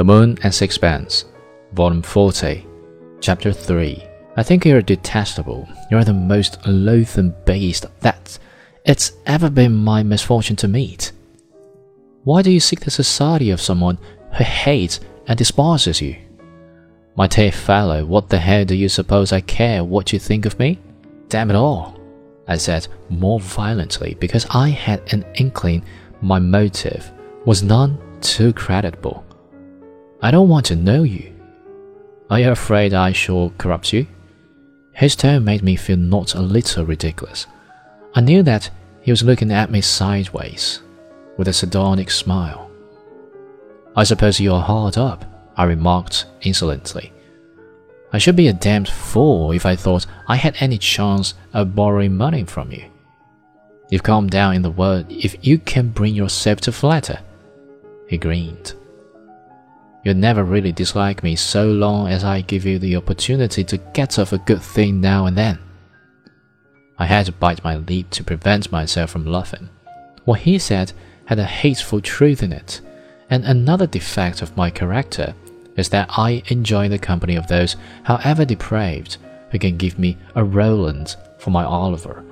The Moon and Sixpence, Volume 40, Chapter 3. I think you're detestable. You're the most loathsome beast that it's ever been my misfortune to meet. Why do you seek the society of someone who hates and despises you? My dear fellow, what the hell do you suppose I care what you think of me? Damn it all, I said more violently because I had an inkling my motive was none too creditable. I don't want to know you. Are you afraid I shall corrupt you? His tone made me feel not a little ridiculous. I knew that he was looking at me sideways, with a sardonic smile. I suppose you're hard up, I remarked insolently. I should be a damned fool if I thought I had any chance of borrowing money from you. You've calmed down in the world if you can bring yourself to flatter. He grinned. You'll never really dislike me so long as I give you the opportunity to get off a good thing now and then. I had to bite my lip to prevent myself from laughing. What he said had a hateful truth in it, and another defect of my character is that I enjoy the company of those, however depraved, who can give me a Roland for my Oliver.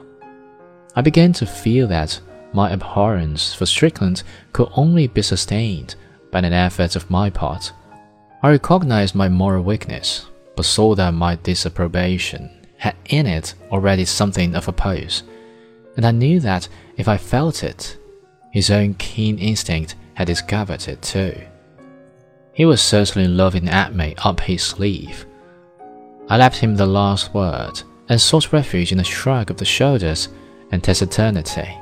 I began to feel that my abhorrence for Strickland could only be sustained by an effort of my part. I recognized my moral weakness, but saw that my disapprobation had in it already something of a pose, and I knew that if I felt it, his own keen instinct had discovered it too. He was certainly loving at me up his sleeve. I left him the last word and sought refuge in a shrug of the shoulders and taciturnity.